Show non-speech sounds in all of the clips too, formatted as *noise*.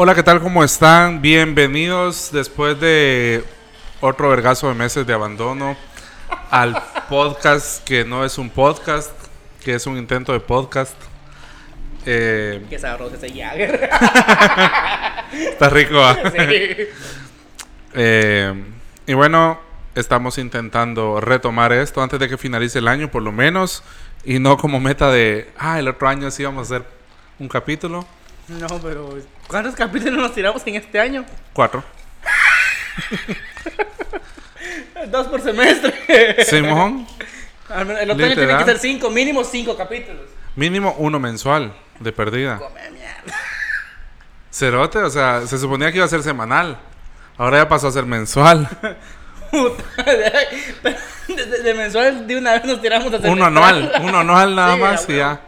Hola, ¿qué tal? ¿Cómo están? Bienvenidos después de otro vergazo de meses de abandono al podcast que no es un podcast, que es un intento de podcast. Eh, Qué sabroso ese Jagger. *laughs* está rico. ¿ah? sí. Eh, y bueno, estamos intentando retomar esto antes de que finalice el año, por lo menos. Y no como meta de, ah, el otro año sí vamos a hacer un capítulo. No, pero ¿cuántos capítulos nos tiramos en este año? Cuatro. *laughs* Dos por semestre. Simón, El otro año tiene que ser cinco, mínimo cinco capítulos. mínimo uno mensual de perdida. Come mierda. Cerote, o sea, se suponía que iba a ser semanal. Ahora ya pasó a ser mensual. *laughs* Puta. De, de- de mensual de una vez nos tiramos a Uno semestral. anual, uno anual *laughs* nada Sí, más y ya.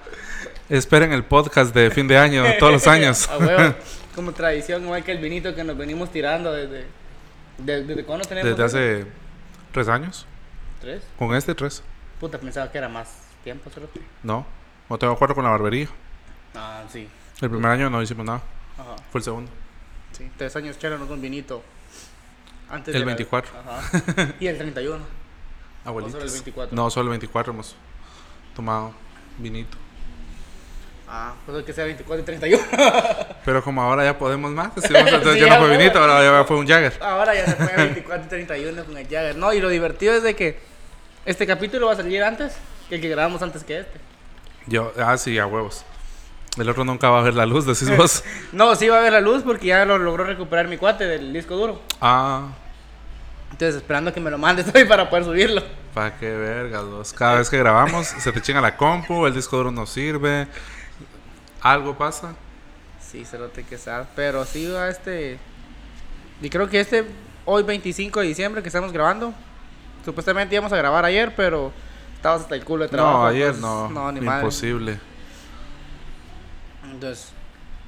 Esperen el podcast de fin de año, todos los *laughs* años. A huevo. *laughs* Como tradición, igual que el vinito que nos venimos tirando desde. ¿Desde, desde cuándo tenemos? Desde hace tres años. ¿Tres? Con este tres. Puta, pensaba que era más tiempo, solo. No, no tengo acuerdo con la barbería. Ah, sí. El primer año no hicimos nada. Ajá. Fue el segundo. Sí, tres años echáramos un vinito. Antes El de la- 24. Ajá. *laughs* Y el 31. Abuelitos. solo el 24? No, solo el 24 hemos tomado vinito. Ah, pues que sea 24 y 31. *laughs* Pero como ahora ya podemos más, entonces Sí, *laughs* ya no fue vinito, ahora ya fue un Jagger. Ahora ya se fue *laughs* 24 y 31 con el Jagger. No, y lo divertido es de que este capítulo va a salir antes que el que grabamos antes que este. Yo, ah, sí, a huevos. El otro nunca va a ver la luz, decís vos. No, sí va a ver la luz porque ya lo logró recuperar mi cuate del disco duro. Ah, Entonces, esperando que me lo mandes hoy para poder subirlo. pa' qué vergas, vos. Cada vez que grabamos, se te chinga la compu, el disco duro no sirve. Algo pasa. Sí, se lo te que sad. Pero sí va este. Y creo que este, hoy 25 de diciembre que estamos grabando. Supuestamente íbamos a grabar ayer, pero estabas hasta el culo de trabajo. No, ayer no. No, ni madre. imposible. Entonces,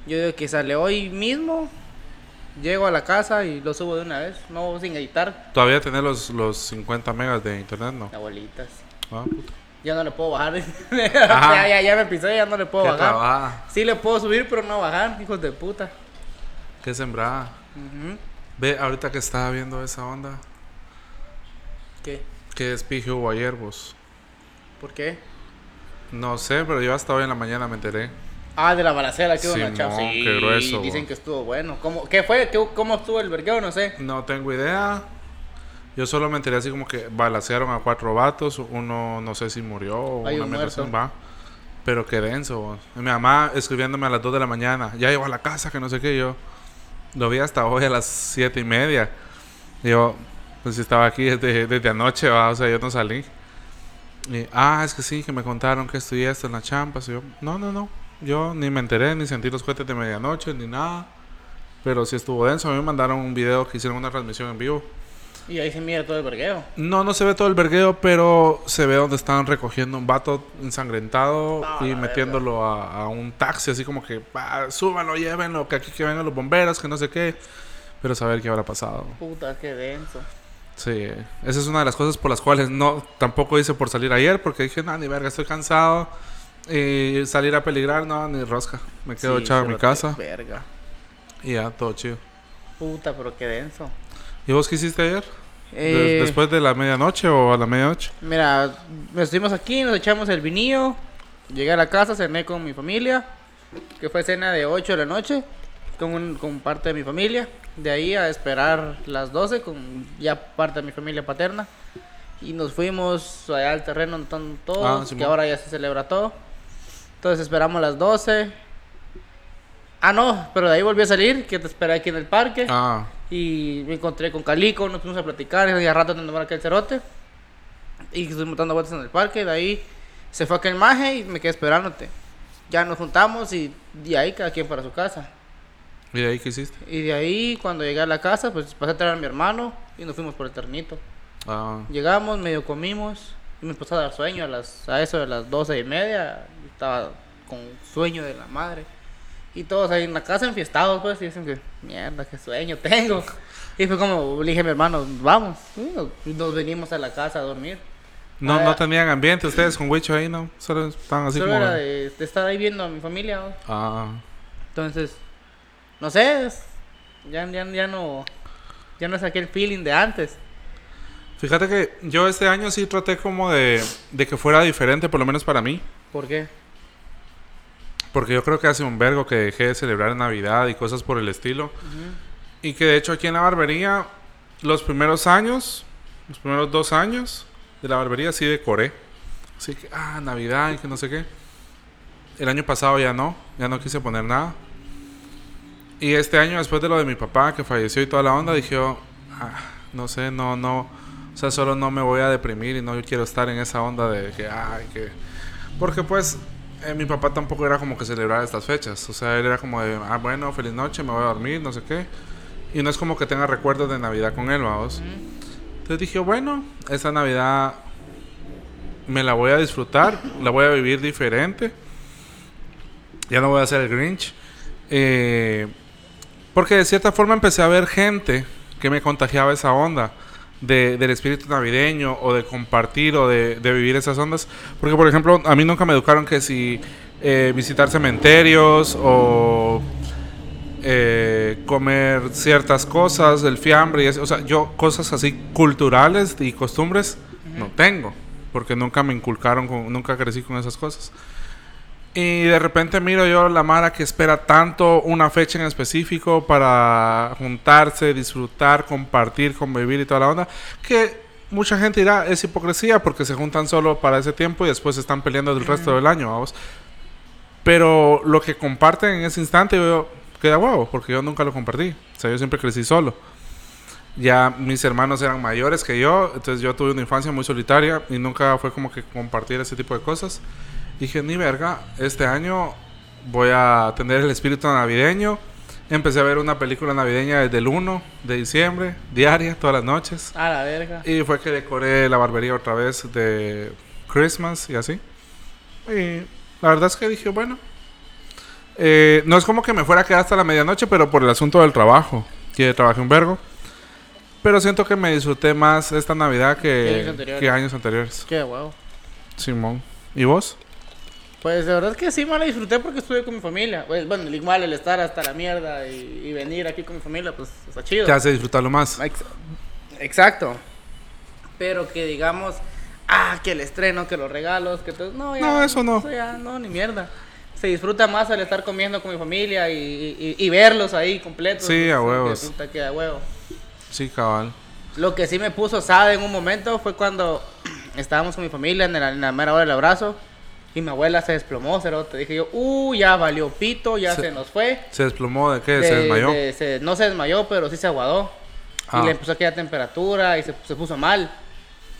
yo digo que sale hoy mismo. Llego a la casa y lo subo de una vez. No sin editar. Todavía tenés los, los 50 megas de internet, ¿no? Abuelitas. Ah, puta. Ya no le puedo bajar. *laughs* ya, ya, ya me pisé, ya no le puedo Qué bajar. trabaja. Sí le puedo subir, pero no bajar, hijos de puta. Qué sembrada. Ve, ahorita que estaba viendo esa onda, ¿Qué? ¿qué despije hubo ayer, vos? ¿Por qué? No sé, pero yo hasta hoy en la mañana me enteré. Ah, de la balacera que hubo en la. Sí, qué grueso, dicen que estuvo bueno. ¿Cómo, ¿Qué fue? ¿Qué, ¿Cómo estuvo el vergueo? No sé. No tengo idea. Yo solo me enteré así como que balacearon a cuatro vatos. Uno no sé si murió o Hay una un muerto. va. Pero qué denso. vos. Y Mi mamá escribiéndome a las 2 de la mañana. Ya llegó a la casa, que no sé qué. Yo lo vi hasta hoy a las siete y media. Y yo, pues estaba aquí desde, desde anoche, va. O sea, yo no salí. Y, ah, es que sí, que me contaron que y esto en la champas. Y yo, no, no, no. Yo ni me enteré, ni sentí los cohetes de medianoche, ni nada. Pero sí estuvo denso. A mí me mandaron un video que hicieron una transmisión en vivo. Y ahí se mira todo el vergueo. No, no se ve todo el vergueo, pero se ve donde están recogiendo un vato ensangrentado Ah, y metiéndolo a, a un taxi, así como que, "Va, súbanlo, llévenlo, que aquí que vengan los bomberos, que no sé qué. Pero saber qué habrá pasado. Puta, qué denso. Sí, esa es una de las cosas por las cuales no tampoco hice por salir ayer, porque dije, no, ni verga, estoy cansado. Y salir a peligrar, no, ni rosca. Me quedo Sí, echado en mi casa Verga. y ya, todo chido. Puta, pero qué denso. ¿Y vos qué hiciste ayer? Eh, Des- ¿Después de la medianoche o a la medianoche? Mira, estuvimos aquí, nos echamos el vinillo. Llegué a la casa, cené con mi familia. Que fue cena de 8 de la noche. Con, un- con parte de mi familia. De ahí a esperar las 12 con ya parte de mi familia paterna. Y nos fuimos allá al terreno todos. Ah, que Simón. ahora ya se celebra todo. Entonces esperamos las 12. Ah, no, pero de ahí volví a salir. Que te esperé aquí en el parque. Ah, Y me encontré con Calico, nos fuimos a platicar, y a rato por aquel cerote. Y estuvimos dando vueltas en el parque, de ahí se fue aquel maje y me quedé esperándote. Ya nos juntamos y de ahí cada quien para su casa. ¿y de ahí qué hiciste? Y de ahí cuando llegué a la casa, pues pasé a traer a mi hermano y nos fuimos por el ternito. Ah, Llegamos, medio comimos y me empezó a dar sueño a, las, a eso de las doce y media. Estaba con sueño de la madre. Y todos ahí en la casa enfiestados, pues, y dicen que, mierda, qué sueño tengo. *laughs* Y fue como, le dije a mi hermano, vamos. Y nos, venimos a la casa a dormir. No, Ah, no tenían ambiente ustedes con Wicho ahí, ¿no? Solo estaban así Solo como... era de, de estar ahí viendo a mi familia. ¿no? Ah, Entonces, no sé, es- ya, ya, ya no, ya no es aquel feeling de antes. Fíjate que yo este año sí traté como de, de que fuera diferente, por lo menos para mí. ¿Por qué? Porque yo creo que hace un vergo que dejé de celebrar Navidad y cosas por el estilo. Y que de hecho aquí en la barbería, los primeros años, los primeros dos años de la barbería sí decoré. Así que, ah, Navidad y que no sé qué. El año pasado ya no, ya no quise poner nada. Y este año, después de lo de mi papá que falleció y toda la onda, dije, yo, ah, no sé, no, no. O sea, solo no me voy a deprimir y no quiero estar en esa onda de que, ay, que. Porque pues eh, mi papá tampoco era como que celebrara estas fechas. O sea, él era como de, ah, bueno, feliz noche, me voy a dormir, no sé qué. Y no es como que tenga recuerdos de Navidad con él, vamos. Entonces dije, bueno, esta Navidad me la voy a disfrutar, la voy a vivir diferente. Ya no voy a hacer el Grinch. Eh, porque de cierta forma empecé a ver gente que me contagiaba esa onda de- del espíritu navideño o de compartir o de, de vivir esas ondas. Porque, por ejemplo, a mí nunca me educaron que si eh, visitar cementerios o eh, comer ciertas cosas, el fiambre y eso. O sea, yo cosas así culturales y costumbres no tengo. Porque nunca me inculcaron, con- nunca crecí con esas cosas. Y de repente miro yo la Mara que espera tanto una fecha en específico para juntarse, disfrutar, compartir, convivir y toda la onda, que mucha gente dirá es hipocresía porque se juntan solo para ese tiempo y después se están peleando del resto del año, vamos. Pero lo que comparten en ese instante yo queda huevo, porque yo nunca lo compartí. O sea, yo siempre crecí solo. Ya mis hermanos eran mayores que yo, entonces yo tuve una infancia muy solitaria y nunca fue como que compartir ese tipo de cosas. Dije, ni verga, este año voy a tener el espíritu navideño. Empecé a ver una película navideña desde el 1 de diciembre, diaria, todas las noches. A la verga. Y fue que decoré la barbería otra vez de Christmas y así. Y la verdad es que dije, bueno, eh, no es como que me fuera a quedar hasta la medianoche, pero por el asunto del trabajo, que trabajé un vergo. Pero siento que me disfruté más esta Navidad Que años que, años anteriores. Qué guau. Simón. ¿Y vos? Pues la verdad es que sí me la disfruté porque estuve con mi familia. Pues, bueno, igual el estar hasta la mierda y, y venir aquí con mi familia, pues está chido. Te hace disfrutarlo más. Ex- Exacto. Pero que digamos, ah, que el estreno, que los regalos, que todo. No, ya, No, eso no. ya, no, ni mierda. Se disfruta más al estar comiendo con mi familia y, y- y verlos ahí completos. Sí, a huevos. que a huevo. Sí, cabal. Lo que sí me puso sad en un momento fue cuando *clears throat* estábamos con mi familia en la, en la mera hora del abrazo y mi abuela se desplomó, te dije yo, uh, ya valió pito, ya Se- se, nos fue. ¿Se desplomó de qué? De- ¿Se desmayó? de- se- no se desmayó, pero sí se aguadó. Ah. Y le empezó a quedar temperatura y se, se puso mal.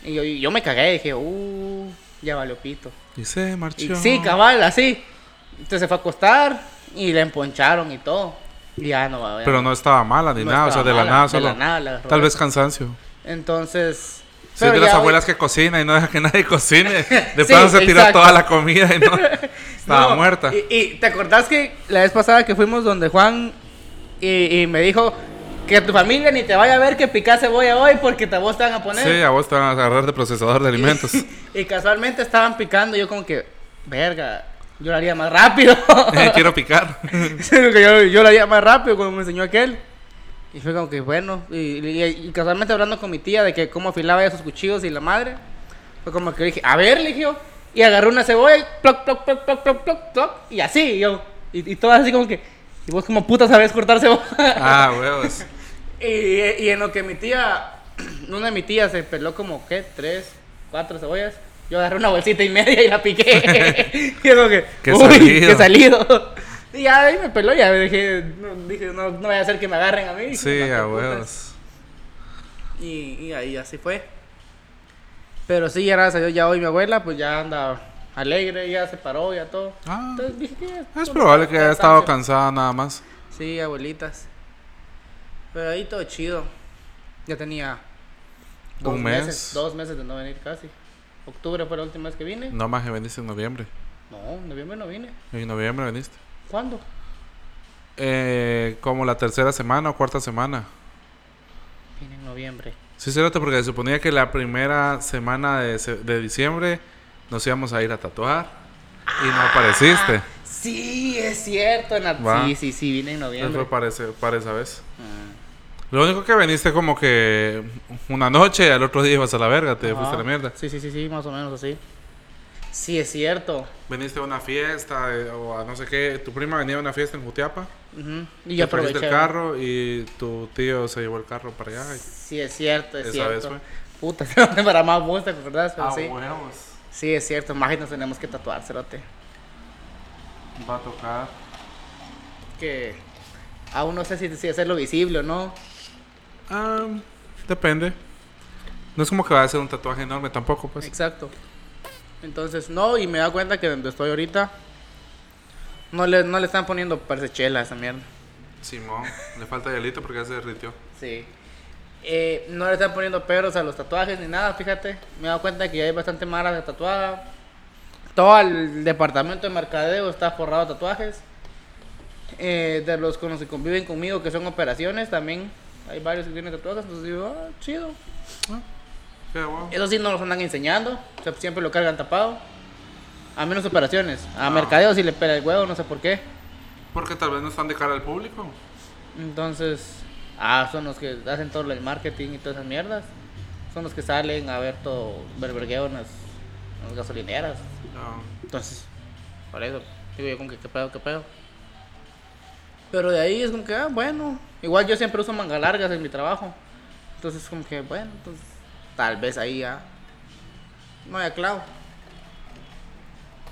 Y yo, y yo me cagué, dije, uh, ya valió pito. Y se Y marchó. sí, cabal, así. Entonces se fue a acostar y le emponcharon y todo. Y ya no va a ver. Pero no estaba mala ni No nada, o sea, de la nada de solo. la nada la. Tal vez cansancio. Entonces. Pero de las hoy- abuelas que cocina y no deja que nadie cocine. *laughs* De Sí, se exacto. toda la comida y no. *laughs* Estaba No, muerta. Y, y te acordás que la vez pasada que fuimos donde Juan y, y me dijo que tu familia ni te vaya a ver que picás cebolla hoy porque te vos te van a poner. Sí, a vos te van a agarrar de procesador de *laughs* alimentos. Y casualmente estaban picando yo como que, verga, yo lo haría más rápido. Eh, Quiero picar. yo, yo lo haría más rápido como me enseñó aquel. Y fue como que bueno, y, y- y casualmente hablando con mi tía de que cómo afilaba sus cuchillos y la madre, fue como que dije, a ver, le dije yo, y agarré una cebolla y ploc, ploc, ploc, ploc, ploc, ploc, ploc, y así, y yo, y, y todo así como que, y vos como puta sabes cortar cebolla. Ah, huevos. *laughs* y, y en lo que mi tía, *clears throat* una de mis tías se peló como, ¿qué? Tres, cuatro cebollas. Yo agarré una bolsita y media y la piqué. *laughs* y como que, Qué uy, salido. qué salido. Y ya ahí me peló, ya dije, no, dije, no, no vaya a ser que me agarren a mí. Sí, *laughs* "No, qué a putas". huevos. Y, y ahí así fue. Pero sí, gracias a Dios, ya hoy mi abuela, pues ya anda alegre, ya se paró, ya todo. Ah, Entonces dije que es todo probable que haya estado cansada nada más. Sí, abuelitas. Pero ahí todo chido. Ya tenía dos Un mes. meses, dos meses de no venir casi. Octubre fue la última vez que vine. No más que veniste en noviembre. No, en noviembre no vine. En noviembre veniste. ¿Cuándo? Eh, como la tercera semana o cuarta semana. Vine en noviembre. Sí, cierto, porque se suponía que la primera semana de, de diciembre nos íbamos a ir a tatuar. Y no apareciste. Sí, es cierto. en la- Va. Sí, sí, sí, vine en Eso noviembre. fue para, esa vez. Ah. Lo único que viniste como que una noche y al otro día ibas a la verga, te Ajá. fuiste a la mierda. Sí, sí, sí, sí, más o menos así. Sí, es cierto. Viniste a una fiesta eh, o a no sé qué. Tu prima venía a una fiesta en Jutiapa. Y yo aproveché. el carro y tu tío se llevó el carro para allá. Sí, es cierto, es Esa cierto. vez fue. Puta, *laughs* para más vos, ¿te acordás? Pero sí. huevos. Sí, es cierto. Más nos tenemos que tatuar, cerote. Va a tocar. Que aún no sé si, si hacerlo visible o no. Ah, depende. No es como que va a ser un tatuaje enorme tampoco, pues. Exacto. Entonces, no, y me da cuenta que donde estoy ahorita no le, no le están poniendo parece chela a esa mierda. Simón, le falta hielito porque ya se derritió. Sí. Eh, no le están poniendo peros a los tatuajes ni nada, fíjate. Me he dado cuenta que ya hay bastante mara de tatuada. Todo el departamento de mercadeo está forrado de tatuajes. Eh, de los con los que conviven conmigo, que son operaciones, también hay varios que tienen tatuajes. Entonces digo, ah, chido. Guau. Eso sí, no los andan enseñando. o sea, siempre lo cargan tapado. A menos operaciones. A Ah. mercadeo sí le pela el huevo, no sé por qué. Porque tal vez no están de cara al público. Entonces, ah, son los que hacen todo el marketing y todas esas mierdas. Son los que salen a ver todo verbergueo en las, en las gasolineras. Ah, Entonces, por eso, digo yo como que qué pedo, qué pedo. Pero de ahí es como que, ah, bueno. Igual yo siempre uso manga largas en mi trabajo. Entonces, como que, bueno, entonces, tal vez ahí ya. No haya clavo.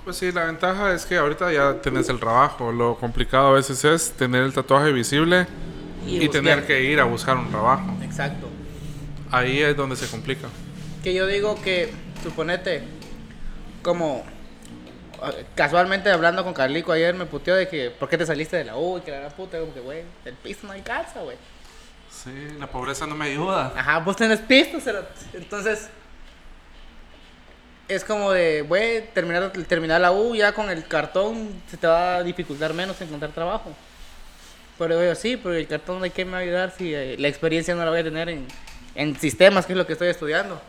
Pues sí, la ventaja es que ahorita ya tienes el trabajo. Lo complicado a veces es tener el tatuaje visible y, tener que ir a buscar un trabajo. Exacto. Ahí es donde se complica. Que yo digo que, suponete, como eh, casualmente hablando con Carlico ayer me puteó de que, ¿por qué te saliste de la U? Y que la gran puta, como que, güey, el piso no hay casa, güey. Sí, la pobreza no me ayuda. Ajá, vos tenés cerote. entonces es como de, güey, terminar, terminar la U ya con el cartón se te va a dificultar menos encontrar trabajo. Pero yo sí, pero el cartón de qué me va a ayudar si eh, la experiencia no la voy a tener en, en sistemas, que es lo que estoy estudiando.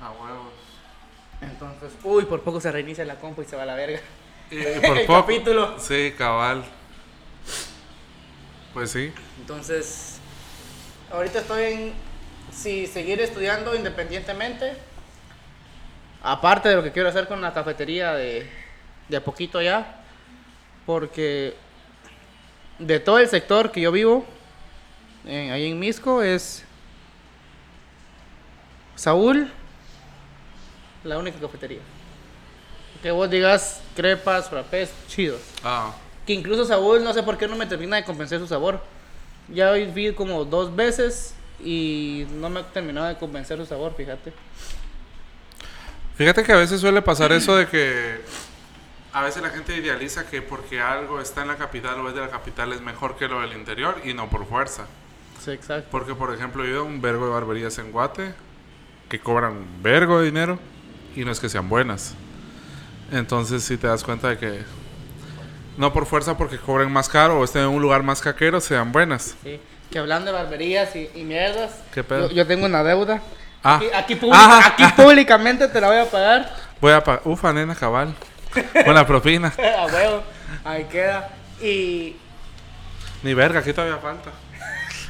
A huevos. Entonces, uy, por poco se reinicia la compu y se va a la verga. Y *laughs* por El poco. capítulo. Sí, cabal. Pues sí. Entonces, ahorita estoy en si seguir estudiando independientemente, aparte de lo que quiero hacer con la cafetería de, de a poquito ya, porque de todo el sector que yo vivo, en- ahí en Misco, es Saúl, la única cafetería. Que vos digas crepas, frappés, chidos. Ah, Que incluso Saúl, no sé por qué no me termina de convencer su sabor. Ya hoy vi como dos veces y no me ha terminado de convencer su sabor, fíjate. Fíjate que a veces suele pasar eso de que a veces la gente idealiza que porque algo está en la capital o es de la capital es mejor que lo del interior y no por fuerza. Sí, exacto. Porque, por ejemplo, yo he ido a un vergo de barberías en Guate que cobran un vergo de dinero y no es que sean buenas. Entonces, si te das cuenta de que no por fuerza porque cobren más caro o estén en un lugar más caquero sean buenas. Sí. Que hablando de barberías y, y mierdas, ¿Qué pedo? Yo, yo tengo una deuda. Ah, Aquí, aquí, aquí *laughs* públicamente te la voy a pagar. voy a pagar. Ufa, nena, cabal. Buena propina. *laughs* a huevo. Ahí queda. Y Ni verga, aquí todavía falta.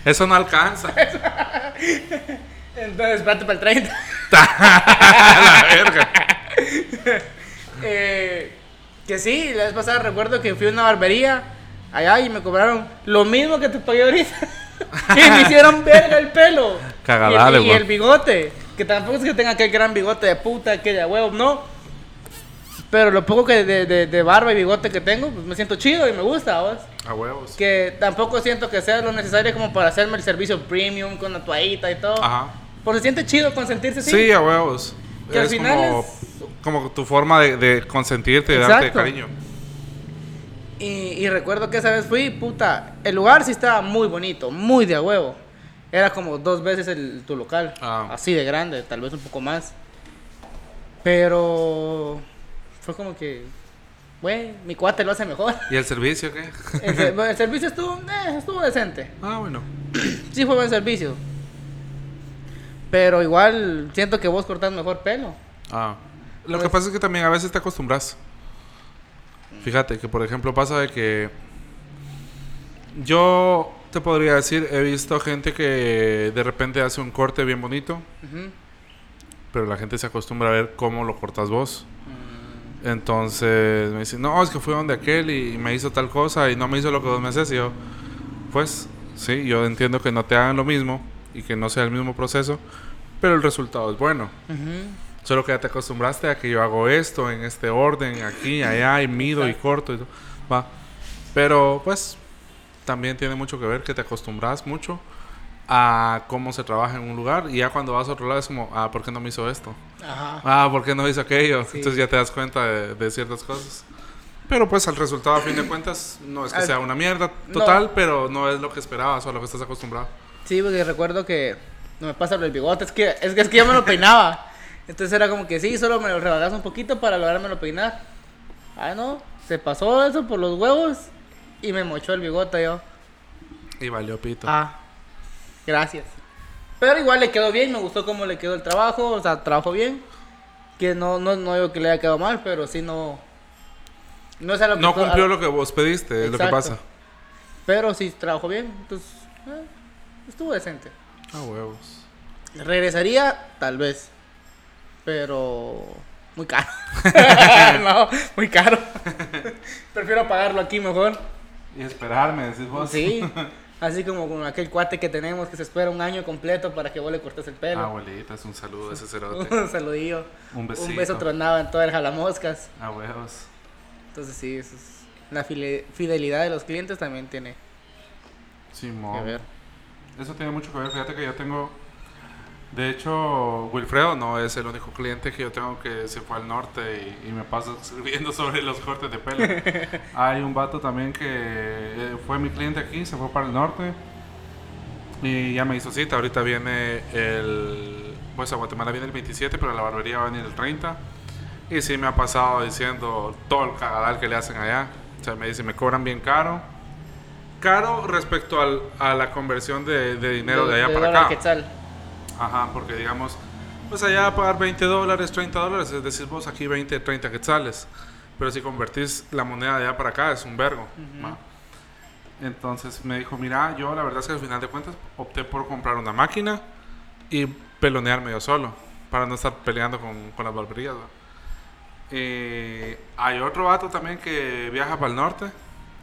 Eso no alcanza. *laughs* entonces, espérate para el 30. la verga. Eh, que sí, la vez pasada recuerdo que fui a una barbería allá y me cobraron lo mismo que te pagué ahorita. *laughs* y me hicieron verga el pelo. Cagadale, y, el, y el bigote. Que tampoco es que tenga aquel gran bigote de puta, que de huevo, no. Pero lo poco que de, de- de barba y bigote que tengo, pues me siento chido y me gusta, ¿vos? A huevos. Que tampoco siento que sea lo necesario como para hacerme el servicio premium con la toallita y todo. Ajá. Pues se siente chido consentirse así. Sí, a huevos. Que al es final como, es- como tu forma de, de consentirte y darte cariño. Y, y recuerdo que esa vez fui, puta, el lugar sí estaba muy bonito, muy de a huevo. Era como dos veces el, tu local, Ah. así de grande, tal vez un poco más. Pero fue como que, güey, mi cuate lo hace mejor. ¿Y el servicio qué? El, el servicio estuvo, eh, estuvo decente. ah, bueno. Sí fue buen servicio. Pero igual siento que vos cortás mejor pelo. Ah. Lo Pues- que pasa es que también a veces te acostumbras. Fíjate que, por ejemplo, pasa de que yo te podría decir, he visto gente que de repente hace un corte bien bonito, Ujú. pero la gente se acostumbra a ver cómo lo cortas vos. Mm, Entonces me dicen, no, es que fui donde aquel y me hizo tal cosa y no me hizo lo que vos me haces. Y yo, pues, sí, yo entiendo que no te hagan lo mismo y que no sea el mismo proceso, pero el resultado es bueno. ujú. Solo que ya te acostumbraste a que yo hago esto en este orden, aquí, allá, y mido y corto y todo. Va. Pero pues también tiene mucho que ver que te acostumbras mucho a cómo se trabaja en un lugar y ya cuando vas a otro lado es como, ah, ¿por qué no me hizo esto? Ajá. Ah, ¿por qué no hizo aquello? Sí. Entonces ya te das cuenta de, de ciertas cosas. Pero pues el resultado a fin de cuentas no es que Al- sea una mierda No. total, pero no es lo que esperabas o a lo que estás acostumbrado. Sí, porque recuerdo que no me pasa lo del bigote, es que, es que, es que yo me lo peinaba. Entonces era como que sí, solo me lo rebagas un poquito para logrármelo peinar. Ah, no, se pasó eso por los huevos y me mochó el bigote yo. Y valió pito. Ah, gracias. Pero igual le quedó bien, me gustó cómo le quedó el trabajo, o sea, trabajó bien. Que no, no, no digo que le haya quedado mal, pero sí no. No lo que no cumplió lo que vos pediste, es lo que pasa. Pero sí trabajó bien, entonces. eh, estuvo decente. Ah, huevos. Regresaría, tal vez. Pero. Muy caro. *laughs* no, *laughs* muy caro. Prefiero pagarlo aquí mejor. Y esperarme, decís vos. Sí. *laughs* Así como con aquel cuate que tenemos que se espera un año completo para que vos le cortes el pelo. Abuelita, es un saludo a ese cerote. un saludillo. Un besito. Un beso tronado en todas las jalamoscas. A huevos. Entonces sí, eso es- la file- fidelidad de los clientes también tiene Simón. que ver. Eso tiene mucho que ver. Fíjate que yo tengo. De hecho, Wilfredo no es el único cliente que yo tengo que se fue al norte y, y me pasa *laughs* escribiendo sobre los cortes de pelo. *laughs* Hay un vato también que eh, fue mi cliente aquí, se fue para el norte y ya me hizo cita. Ahorita viene el. Pues a Guatemala viene el 27, pero a la barbería va a venir el 30. Y sí me ha pasado diciendo todo el cagadal que le hacen allá. O sea, me dice, me cobran bien caro. Caro respecto al- a la conversión de, de dinero de, allá para dólar acá. quetzal. Ajá, porque digamos, pues allá pagar 20 dólares, 30 dólares, es decir, vos aquí 20, 30 quetzales. Pero si convertís la moneda de allá para acá es un vergo. Ujú. ¿va? Entonces me dijo, mira, yo la verdad es que al final de cuentas opté por comprar una máquina y pelonearme yo solo, para no estar peleando con, con las barberías. Eh, hay otro vato también que viaja para el norte.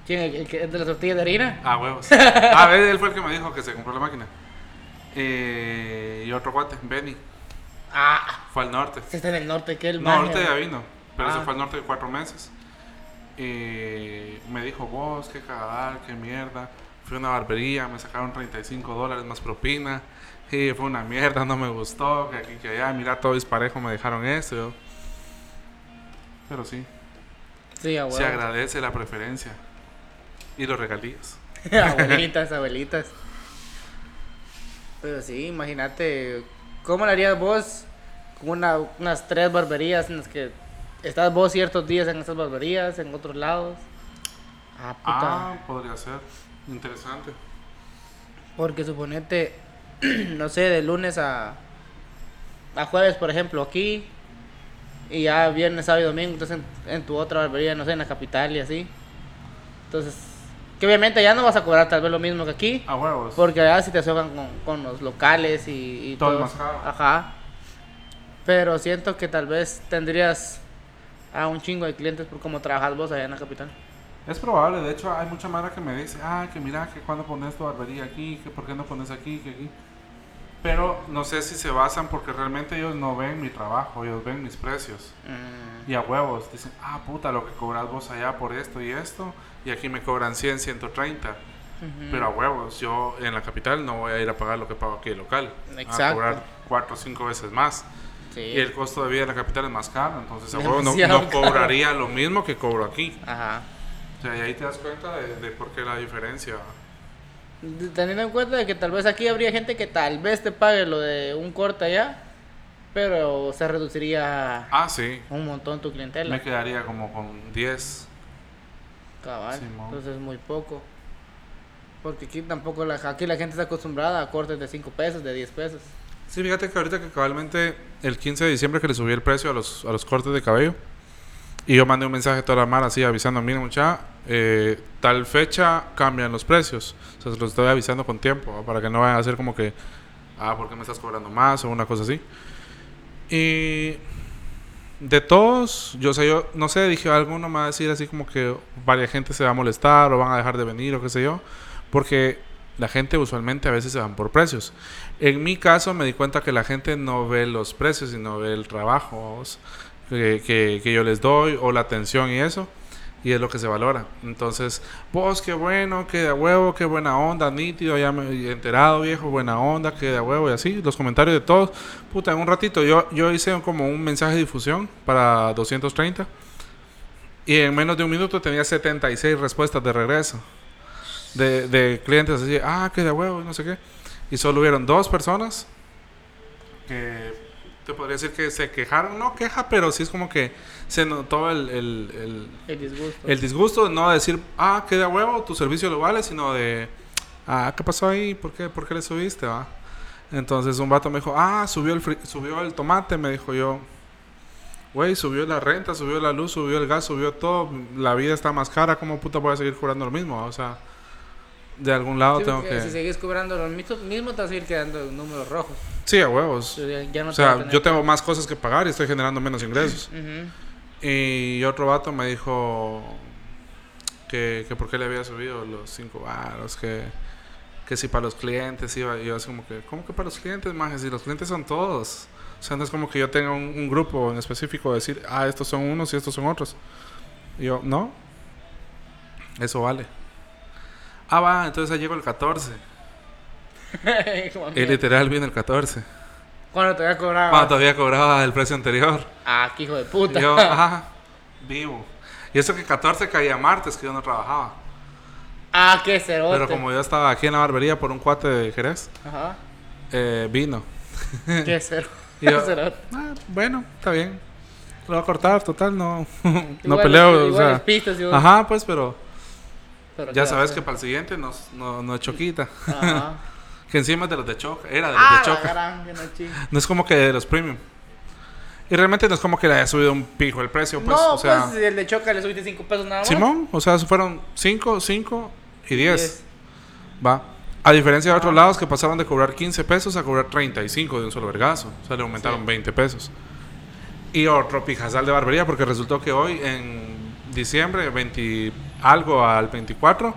¿Quién? ¿El, el es de las tortillas de harina? Ah, huevos. A ver, *laughs* él fue el que me dijo que se compró la máquina. Eh, y otro guate, Benny, Ah, fue al norte. se está en el norte, que el No, ahorita ya vino, pero Ah. se fue al norte de cuatro meses. Y me dijo, vos, qué cagadal, qué mierda. Fui a una barbería, me sacaron 35 dólares más propina. Y fue una mierda, no me gustó, que aquí, que allá, mira, todo disparejo, me dejaron eso. yo. Pero sí, Sí, se abuelo. agradece la preferencia. Y los regalías. *laughs* abuelitas, abuelitas. Pero sí, imagínate, ¿cómo lo harías vos con una, unas tres barberías en las que estás vos ciertos días en esas barberías, en otros lados? Ah, puta. Ah, podría ser. Interesante. Porque suponete, *clears throat* no sé, de lunes a, a jueves, por ejemplo, aquí, y ya viernes, sábado y domingo, entonces en, en tu otra barbería, no sé, en la capital y así. Entonces, que obviamente ya no vas a cobrar tal vez lo mismo que aquí, A huevos. porque allá sí te asocan con, con los locales y, y Todo es todo. más caro. Ajá. Pero siento que tal vez tendrías a un chingo de clientes por cómo trabajas vos allá en la capital. Es probable, de hecho hay mucha mara que me dice, ah, que mira, que cuando pones tu barbería aquí, que por qué no pones aquí, que aquí. Pero no sé si se basan porque realmente ellos no ven mi trabajo, ellos ven mis precios. Mm, Y a huevos, dicen, ah, puta, lo que cobras vos allá por esto y esto, y aquí me cobran 100, 130. ujú. Pero a huevos, yo en la capital no voy a ir a pagar lo que pago aquí local. A Exacto. cobrar cuatro o cinco veces más. Sí. Y el costo de vida en la capital es más caro, entonces a huevos no, no *laughs* caro. cobraría lo mismo que cobro aquí. Ajá. O sea, y ahí te das cuenta de, de por qué la diferencia. Teniendo en cuenta de que tal vez aquí habría gente que tal vez te pague lo de un corte allá, pero se reduciría Ah, sí. un montón tu clientela. Me quedaría como con 10. Cabal. Simón. Entonces es muy poco. Porque aquí tampoco la, aquí la gente está acostumbrada a cortes de 5 pesos, de 10 pesos. Sí, fíjate que ahorita que cabalmente el 15 de diciembre que le subí el precio a los, a los cortes de cabello, Y yo mandé un mensaje a toda la mar así avisando, mira mucha, eh, tal fecha cambian los precios. O sea, se los estoy avisando con tiempo para que no vayan a hacer como que, ah, ¿por qué me estás cobrando más? O una cosa así. Y de todos, yo sé, yo no sé, dije, alguno me va a decir así como que varias gente se va a molestar o van a dejar de venir o qué sé yo, porque la gente usualmente a veces se van por precios. En mi caso me di cuenta que la gente no ve los precios, sino ve el trabajo que, que, que yo les doy o la atención y eso. Y es lo que se valora. Entonces, vos, qué bueno, qué de huevo, qué buena onda, nítido, ya me he enterado, viejo, buena onda, qué de huevo, y así. Los comentarios de todos. Puta, en un ratito yo, yo hice como un mensaje de difusión para 230. Y en menos de un minuto tenía 76 respuestas de regreso. De, de clientes así, ah, qué de huevo, no sé qué. Y solo hubieron dos personas que te podría decir que se quejaron, no queja, pero sí es como que se notó el, el, el, El disgusto. el disgusto de no decir, ah, qué de huevo, tu servicio lo vale, sino de, ah, ¿qué pasó ahí? ¿Por qué, ¿Por qué le subiste? Va? Entonces un vato me dijo, ah, subió el, subió el tomate, me dijo yo. Güey, subió la renta, subió la luz, subió el gas, subió todo. La vida está más cara, ¿cómo puta voy a seguir cobrando lo mismo? O sea, de algún lado Sí, tengo que... Si seguís cobrando lo mismo, mismo te vas a ir quedando números rojos. Sí, a huevos. Ya- no O sea, yo tengo más cosas que pagar y estoy generando menos ingresos. Ujú. Y otro vato me dijo que, que por qué le había subido los 5 baros, que, que si para los clientes iba. Y yo así como que, ¿cómo que para los clientes, más Si los clientes son todos. O sea, no es como que yo tenga un, un grupo en específico de decir, ah, estos son unos y estos son otros. Y yo, no. Eso vale. Ah, va, entonces ya llegó el 14. Como *laughs* Y mierda. literal viene el 14. ¿Cuándo te voy a cobrar? Cuando todavía cobraba el precio anterior. Ah, qué hijo de puta. Y yo, *laughs* ajá, vivo. Y eso que 14 caía martes, que yo no trabajaba. ah, qué cerote. Pero como yo estaba aquí en la barbería por un cuate de Jerez, Ajá. eh, vino. *laughs* Qué cero. Y yo, Cerote. "Ah, bueno, está bien. Lo voy a cortar, total, no, no Igual- peleo. o sea. pistas, Ajá, pues, pero pero ya sabes que hacer. para el siguiente no, no, no es choquita. Ajá. *laughs* que encima es de los de choca, era de los Ah, de choca. gran, que no. No es como que de los premium. Y realmente no es como que le haya subido un pico el precio, pues, no, o sea. pues el de Choca le subiste 5 pesos nada más. Simón, o sea, fueron 5, 5 y 10. Diez. Va. A diferencia de Ah. otros lados que pasaron de cobrar 15 pesos a cobrar 35 de un solo vergazo. O sea, le aumentaron Sí. 20 pesos. Y otro pijazal de barbería porque resultó que hoy en diciembre, 20 algo al 24,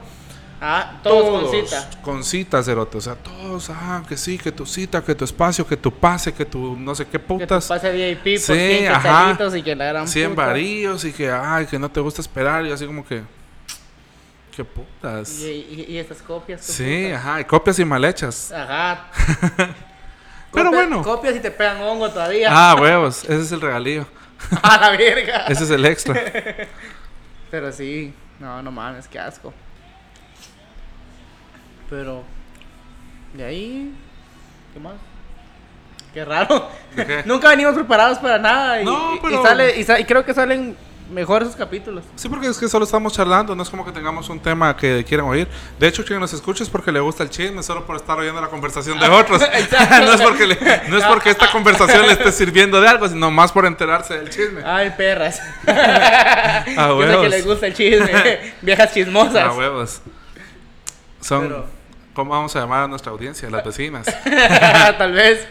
Ah, todos, con cita. con cita, cerote. O sea, todos, ah, que sí, que tu cita, que tu espacio, que tu pase, que tu no sé qué Que te putas. pase VIP por Sí, 100 ajá. quetzalitos y que la gran 100 puta. varillos y que, ay, que no te gusta esperar. Y así como que, qué putas. Y, y, y estas copias. Sí, ajá, y copias y mal hechas. Ajá. *laughs* Pero bueno. Copias y te pegan hongo todavía. Ah, *laughs* huevos, ese es el regalío. A la verga. *laughs* Ese es el extra. Pero sí, no, no mames, qué asco. Pero, de ahí, ¿qué más? Qué raro. *laughs* Nunca venimos preparados para nada. Y, No, y pero- sale, y, sa- y creo que salen mejor esos capítulos. Sí, porque es que solo estamos charlando, no es como que tengamos un tema que quieran oír. De hecho, quien nos escucha es porque le gusta el chisme, solo por estar oyendo la conversación de otros. *laughs* *laughs* Exacto. no, es porque le- no es porque esta conversación le esté sirviendo de algo, sino más por enterarse del chisme. Ay, perras. *laughs* A Yo sé que huevos. les gusta el chisme. Viejas chismosas. A huevos. Son, Pero- ¿cómo vamos a llamar a nuestra audiencia? Las vecinas. Tal vez.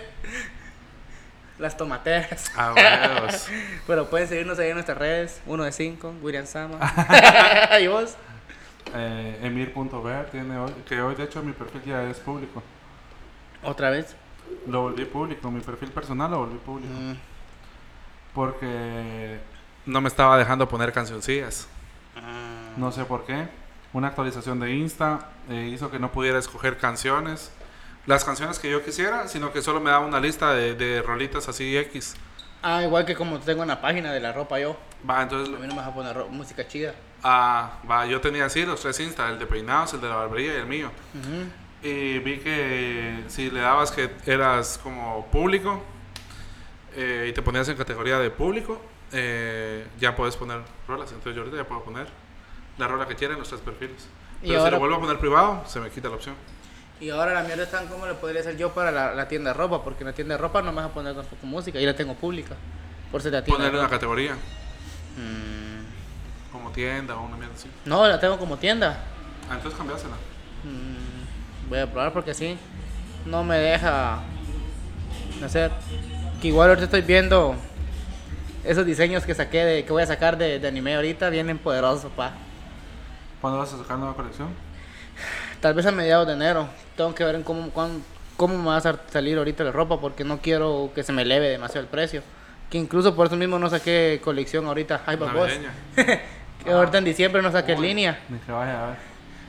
Las tomateras. A huevos. *laughs* Pero pueden seguirnos ahí en nuestras redes. Uno de cinco, William Sama. *laughs* *laughs* ¿Y vos? Eh, Emir.ver tiene hoy, que hoy de hecho mi perfil ya es público. Otra vez. Lo volví público, mi perfil personal lo volví público. Mm. Porque no me estaba dejando poner cancioncillas. Ah. No sé por qué. Una actualización de Insta eh, hizo que no pudiera escoger canciones. Las canciones que yo quisiera, sino que solo me daba una lista de, de rolitas así X. Ah, igual que como tengo en la página de la ropa yo. Va, entonces, A mí no me vas a poner música chida. ah, va, yo tenía así los tres Insta, el de peinados, el de la barbería y el mío. Ujú. Y vi que si le dabas que eras como público eh, y te ponías en categoría de público, eh, ya puedes poner rolas. Entonces yo ahorita ya puedo poner la rola que quiera en los tres perfiles. Y Pero si ahora- lo vuelvo a poner privado, se me quita la opción. Y ahora la mierda está en cómo le podría hacer yo para la, la tienda de ropa. Porque en la tienda de ropa no me vas a poner tampoco música. Y la tengo pública. Por ser la tienda Ponerle una categoría. Mm. tienda o una mierda así. No, la tengo como tienda. Ah, entonces cambiásela. Mm, voy a probar porque sí. No me deja hacer. Que igual ahorita estoy viendo esos diseños que saqué de, que voy a sacar de, de anime ahorita vienen poderosos, pa. ¿Cuándo vas a sacar nueva colección? Tal vez a mediados de enero. Tengo que ver en cómo, cuán- cómo me va a sal- salir ahorita la ropa porque no quiero que se me eleve demasiado el precio. Que incluso por eso mismo no saqué colección ahorita. Ay. Navideña. *laughs* que ahorita en diciembre no saqué Uy, línea. Ni que vaya a ver.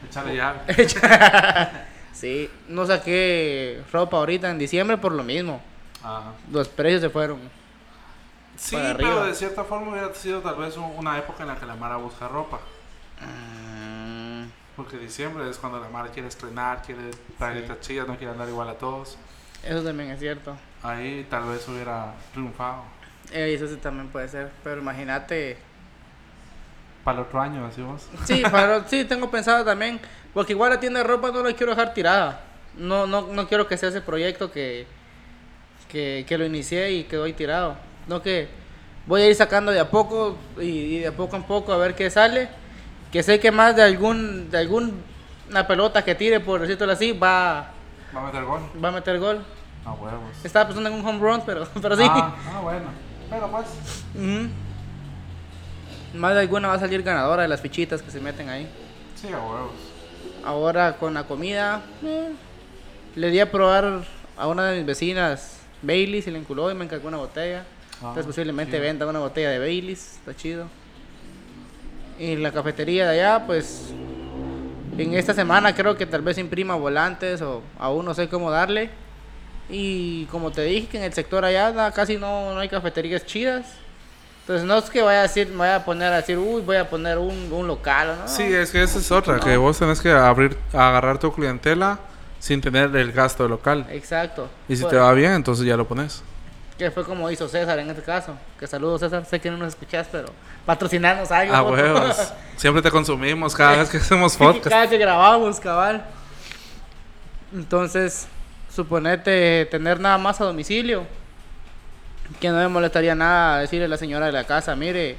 Échale ya. *laughs* sí, no saqué ropa ahorita en diciembre por lo mismo. Ajá. Los precios se fueron. Sí, pero de cierta forma hubiera sido tal vez un- una época en la que la Mara busca ropa. Mm, Porque diciembre es cuando la Mara quiere estrenar, quiere traer Sí. estas chillas, no quiere andar igual a todos. Eso también es cierto. Ahí tal vez hubiera triunfado. Eh, eso sí también puede ser. Pero imagínate. Para el otro año, así vos. Sí, *laughs* para, sí, tengo pensado también. Porque igual la tienda de ropa no la quiero dejar tirada. No, no, no quiero que sea ese proyecto que, que, que lo inicié y quedó ahí tirado. No que voy a ir sacando de a poco y, y de poco en poco a ver qué sale. Que sé que más de algún de algún una pelota que tire, por decirlo así, va, Va a meter gol. va a meter gol. A huevos. Estaba pensando en un home run, pero, *laughs* pero sí. Ah, ah, bueno. Pero pues. Más de alguna va a salir ganadora de las fichitas que se meten ahí. Sí, a huevos. Ahora con la comida, eh, le di a probar a una de mis vecinas Baileys y le enculó y me encargó una botella. Ah, Entonces posiblemente venda una botella de Baileys, está chido. Y la cafetería de allá, pues en esta semana creo que tal vez imprima volantes o aún no sé cómo darle. Y como te dije que en el sector allá na- casi no, no hay cafeterías chidas. Entonces no es que vaya a decir, me vaya a poner a decir, uy, voy a poner un, un local, ¿no? Sí, es que esa es otra, que vos tenés que abrir, agarrar tu clientela sin tener el gasto local. Exacto. Y si te va bien, entonces ya lo pones. Que fue como hizo César en este caso. Que saludos César, sé que no nos escuchas, pero patrocinarnos algo. A por huevos. *laughs* Siempre te consumimos cada vez que hacemos *laughs* podcast. Cada que grabamos, cabal. Entonces, suponete tener nada más a domicilio. Que no me molestaría nada decirle a la señora de la casa, mire,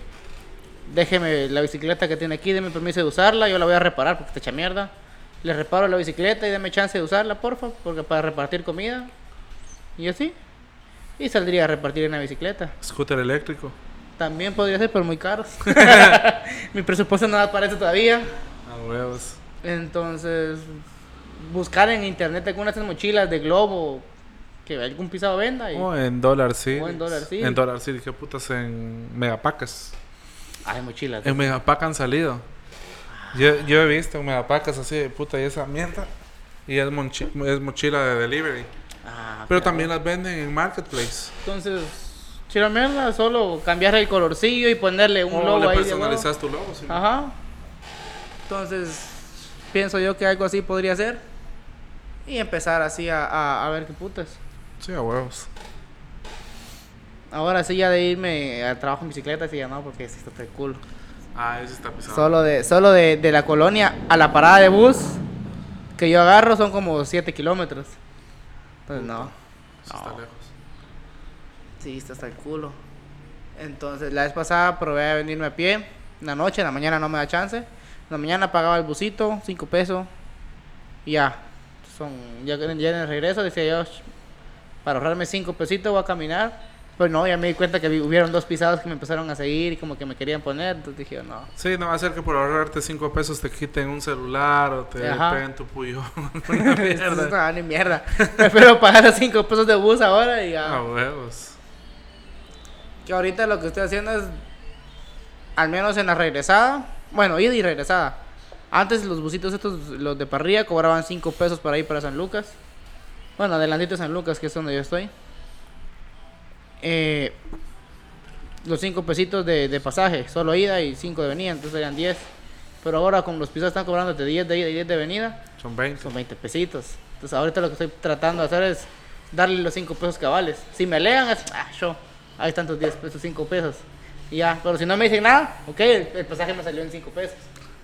déjeme la bicicleta que tiene aquí, deme permiso de usarla, yo la voy a reparar porque está hecha mierda. Le reparo la bicicleta y deme chance de usarla, porfa, porque para repartir comida. Y así. Y saldría a repartir en la bicicleta. Scooter eléctrico. También podría ser, pero muy caros. *laughs* *laughs* Mi presupuesto no da para eso todavía. A huevos. Entonces, buscar en internet algunas de esas mochilas de globo que algún pisado venda. Y... O en Dollar City. O en Dollar City. En Dollar City, qué putas en Megapacas. Hay mochilas. En Megapack han salido. Yo, yo he visto Megapacas así de puta y esa mierda. Y es mochila de delivery. Ah, Pero claro. también las venden en Marketplace. Entonces, chila mierda, solo cambiar el colorcillo y ponerle un o logo le ahí. personalizas tu logo. sí. Ajá. Entonces, pienso yo que algo así podría ser. Y empezar así a, a, a ver qué putas. Sí, a huevos. Ahora sí ya de irme al trabajo en bicicleta, sí ya no, porque sí está el culo. Ah, ese está pisado. Solo de, solo de, de la colonia a la parada de bus que yo agarro son como 7 kilómetros. Entonces no. Sí está lejos. Sí, está hasta el culo. Entonces la vez pasada probé a venirme a pie. En la noche, en la mañana no me da chance. En la mañana pagaba el busito, 5 pesos. Y ya. Son, ya, ya en el regreso decía yo, "Sh, para ahorrarme 5 pesitos voy a caminar. Pero no, ya me di cuenta que hubieron dos pisados que me empezaron a seguir y como que me querían poner. Entonces dije, no. Sí, no va a ser que por ahorrarte 5 pesos te quiten un celular o te Ajá. peguen tu puyo. Entonces, no, ni mierda. Prefiero pagar los 5 pesos de bus ahora y ya. A huevos. Que ahorita lo que estoy haciendo es, al menos en la regresada, bueno, ida y regresada. Antes los busitos estos, los de parrilla, cobraban 5 pesos para ir para San Lucas. Bueno, adelantito de San Lucas, que es donde yo estoy. Eh, los 5 pesitos de, de pasaje, solo ida y 5 de venida, entonces serían 10. Pero ahora con los pisos están cobrando de 10 de ida y 10 de venida, Son 20. son 20 pesitos. Entonces ahorita lo que estoy tratando de hacer es darle los 5 pesos cabales. Si me lean es, ah, yo, ahí están tus 10 pesos, 5 pesos. Y ya, pero si no me dicen nada, ok, el, el pasaje me salió en 5 pesos.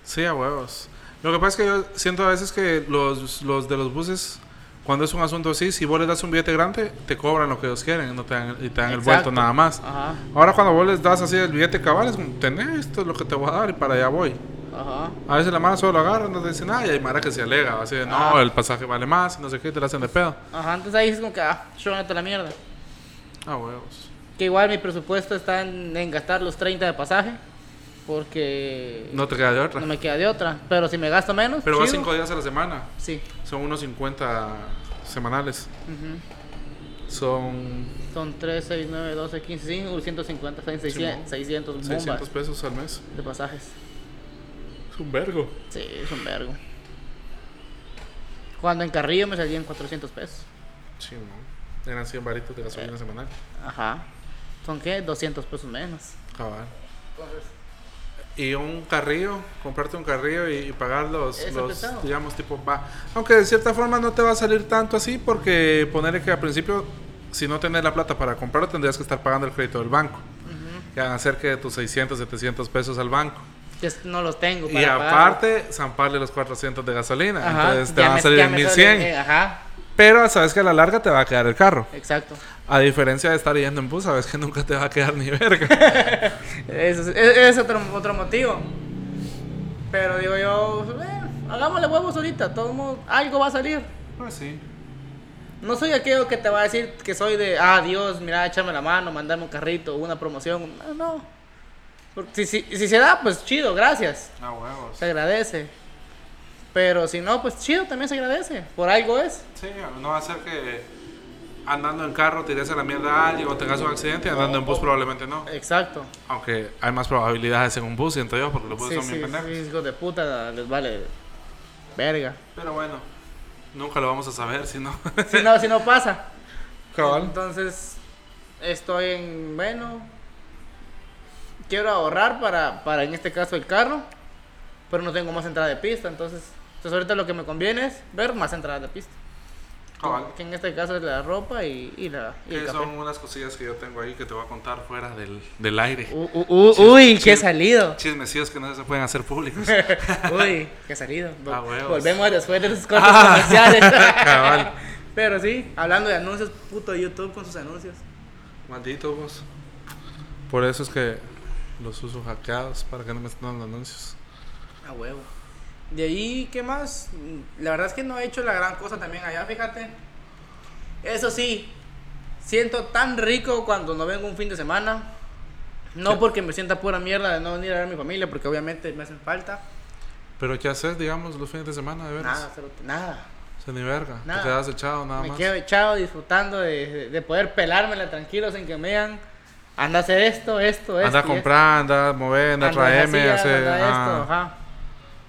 Sí, a huevos. Lo que pasa es que yo siento a veces que los, los de los buses cuando es un asunto así, si vos les das un billete grande, te cobran lo que ellos quieren no te dan, y te dan el vuelto nada más. Ajá, Ahora cuando vos les das así el billete cabal, es como, tenés, esto es lo que te voy a dar y para allá voy. ajá. A veces la mano solo lo agarra, no te dice nada y hay Mara que se alega, así de, no, Ajá. el pasaje vale más, y no sé qué, te la hacen de pedo. Ajá, entonces ahí es como que, ah, yo a la mierda. Ah, huevos. Que igual mi presupuesto está en, en gastar los 30 de pasaje. Porque No te queda de otra. no me queda de otra. Pero si me gasto menos, Pero vas chido. cinco días a la semana, Sí. son unos 50 semanales. ujú. Son Son 3, 6, 9, 12, 15, sí, 150, son 600, 600 bombas 600 pesos al mes. de pasajes. Es un vergo. Sí, es un vergo. Cuando en Carrillo me salían 400 pesos. Sí, ¿no? Eran 100 varitos de gasolina semanal. Ajá. ¿Son qué? 200 pesos menos. Cabal. Y un carrillo, comprarte un carrillo y, y pagar los, los, digamos, tipo, va. Aunque de cierta forma no te va a salir tanto así porque ponerle que al principio, si no tenés la plata para comprarlo, tendrías que estar pagando el crédito del banco. Ujú. Que van a tus 600, 700 pesos al banco. No los tengo. Y para aparte, zamparle los 400 de gasolina. Ajá, Entonces te ya van a salir en me 1100. sale- eh, ajá, Pero sabes que a la larga te va a quedar el carro. exacto. A diferencia de estar yendo en bus, sabes que nunca te va a quedar ni verga. *laughs* Eso es, es- es otro, otro motivo. Pero digo yo, eh, hagámosle huevos ahorita, todo modo, algo va a salir. pues sí. No soy aquello que te va a decir que soy de, ah, Dios, mira, échame la mano, mandame un carrito, una promoción. No, no. Si, si, si se da, pues chido, gracias. A huevos. Se agradece. Pero si no, pues chido, también se agradece. Por algo es. Sí, no va a ser que andando en carro tires a la mierda a alguien o tengas un accidente y andando en bus probablemente no. Exacto. Aunque hay más probabilidades en un bus, siento yo, porque los buses Sí, son sí, bien pendejos. sí, hijos de puta, les vale verga. Pero bueno, nunca lo vamos a saber si no. *laughs* Si no, si no pasa. Cabal. Entonces, estoy en, bueno, quiero ahorrar para, para en este caso el carro, pero no tengo más entrada de pista, entonces, entonces ahorita lo que me conviene es ver más entradas de pista. Cabal. Que en este caso es la ropa y, y la, y el café. son unas cosillas que yo tengo ahí que te voy a contar fuera del, del aire. Uh, uh, Chis- uy, qué salido. Chismecillos que no se pueden hacer públicos. *laughs* Uy, qué salido. *laughs* Ah. Volvemos después de los *laughs* cortes Ah, comerciales. cabal. Pero sí, hablando de anuncios, puto YouTube con sus anuncios. Maldito vos. Por eso es que los uso hackeados para que no me estén dando anuncios. A huevo. De ahí, ¿qué más? La verdad es que no he hecho la gran cosa también allá, fíjate. Eso sí, siento tan rico cuando no vengo un fin de semana. No ¿Qué? porque me sienta pura mierda de no venir a ver a mi familia, porque obviamente me hacen falta. Pero ¿qué haces, digamos, los fines de semana, de veras? Nada, cerote, nada. O sea, ni verga. Nada. Te quedas echado nada me más. quedo echado disfrutando de, de- de poder pelármela tranquilo sin que me digan, anda a hacer esto, esto, esto. Anda a comprar, anda, mover, anda, esto. traeme, Anda así, hacer. anda esto, ah. ajá.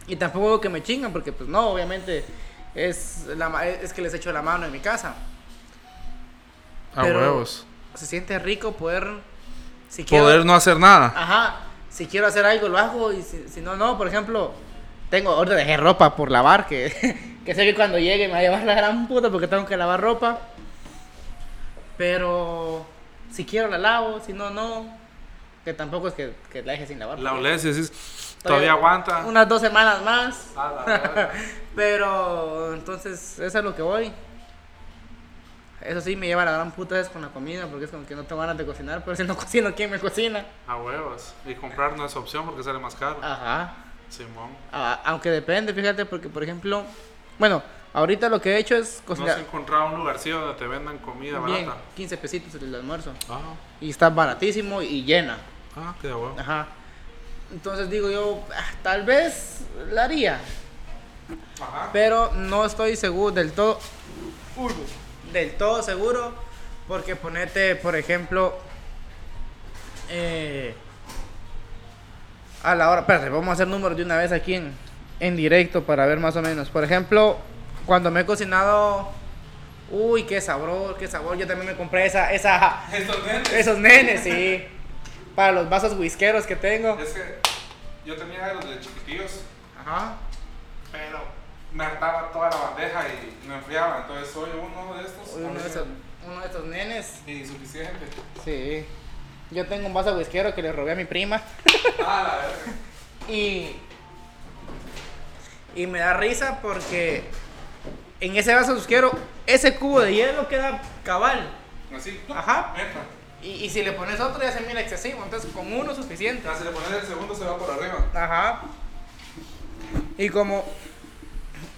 Y tampoco que me chingan, porque pues no, obviamente es, la, ma- es que les echo la mano en mi casa. A Pero- huevos. Se siente rico poder, si quiero, Poder no hacer nada. ajá, si quiero hacer algo lo hago y si, si no, no, por ejemplo, tengo, ahorita dejé ropa por lavar, que, *laughs* que sé que cuando llegue me va a llevar la gran puta porque tengo que lavar ropa. Pero si quiero la lavo, si no, no. Que tampoco es que, que la deje sin lavar. La y decís, todavía aguanta. Unas dos semanas más. A la verga. *laughs* Pero entonces, eso es lo que voy. Eso sí, me lleva la gran puta es con la comida, porque es como que no tengo ganas de cocinar, pero si no *laughs* cocino, ¿quién me cocina? A huevos. Y comprar no es opción porque sale más caro. Ajá. Simón. Ah, aunque depende, fíjate, porque por ejemplo, bueno, ahorita lo que he hecho es No has cocinar encontrado un lugarcillo donde te vendan comida bien, barata. 15 pesitos el almuerzo. Ah, Y está baratísimo y llena. ah, qué de huevo. Ajá. Entonces digo yo, ah, tal vez la haría, Ajá. pero no estoy seguro del todo. Uy, del todo seguro, porque ponete, por ejemplo, eh, a la hora. Espérate, vamos a hacer números de una vez aquí en, en directo para ver más o menos. Por ejemplo, cuando me he cocinado. Uy, qué sabor, qué sabor. Yo también me compré esa, esa, Estos nenes. esos nenes, sí. Para los vasos whiskeros que tengo. Es que yo tenía los de chiquitillos, Ajá. pero me hartaba toda la bandeja y me enfriaba. Entonces soy uno de estos. Uno de, esos, uno de estos nenes. Y suficiente. Sí. Yo tengo un vaso whiskero que le robé a mi prima. Ah, la verga. *laughs* Y. Y me da risa porque en ese vaso whiskero ese cubo de hielo queda cabal. Así. Ajá. Y, y si le pones otro ya se mira excesivo, entonces con uno es suficiente. Ya, si le pones el segundo se va por arriba. Ajá. Y como.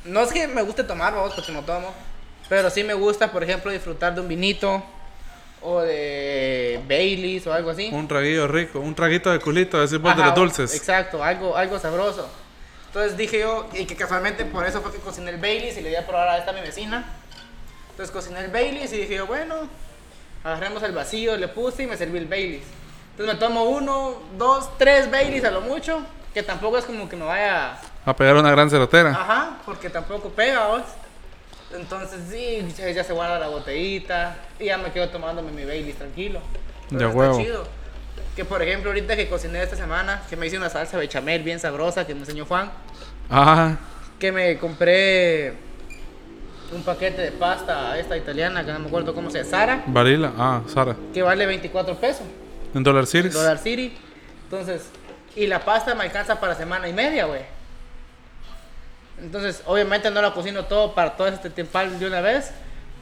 No es que me guste tomar, vamos, porque no tomo. Pero sí me gusta, por ejemplo, disfrutar de un vinito. O de Baileys o algo así. Un traguillo rico, un traguito de culito, decimos de Ajá, los dulces. Exacto, algo, algo sabroso. Entonces dije yo, y que casualmente por eso fue que cociné el Baileys y le di a probar a esta mi vecina. Entonces cociné el Baileys y dije yo, bueno, agarremos el vacío, le puse y me serví el Baileys. Entonces me tomo uno, dos, tres Baileys a lo mucho, que tampoco es como que me vaya... A pegar una gran cerotera. Ajá, porque tampoco pega, ¿vos? Entonces sí, ya, ya se guarda la botellita y ya me quedo tomándome mi Baileys tranquilo. De Pero está huevo. chido. Que por ejemplo ahorita que cociné esta semana, que me hice una salsa bechamel bien sabrosa que me enseñó Juan, Ah, que me compré un paquete de pasta esta italiana, que no me acuerdo cómo se llama, Sara, Varila. Ah, Sara. que vale 24 pesos, En Dollar Series. Dollar City. Entonces, y la pasta me alcanza para semana y media, güey. Entonces, obviamente no la cocino todo para todo este tiempo de una vez,